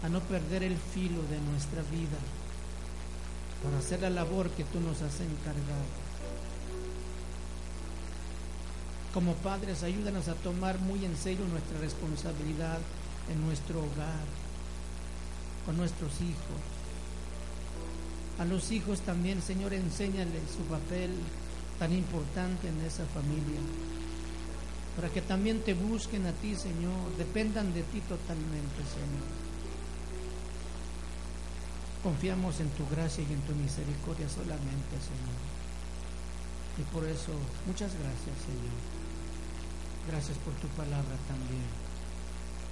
a no perder el filo de nuestra vida, para hacer la labor que tú nos has encargado. Como padres, ayúdanos a tomar muy en serio nuestra responsabilidad en nuestro hogar, con nuestros hijos. A los hijos también, Señor, enséñales su papel tan importante en esa familia, para que también te busquen a ti, Señor, dependan de ti totalmente, Señor. Confiamos en tu gracia y en tu misericordia solamente, Señor. Y por eso, muchas gracias, Señor. Gracias por tu palabra también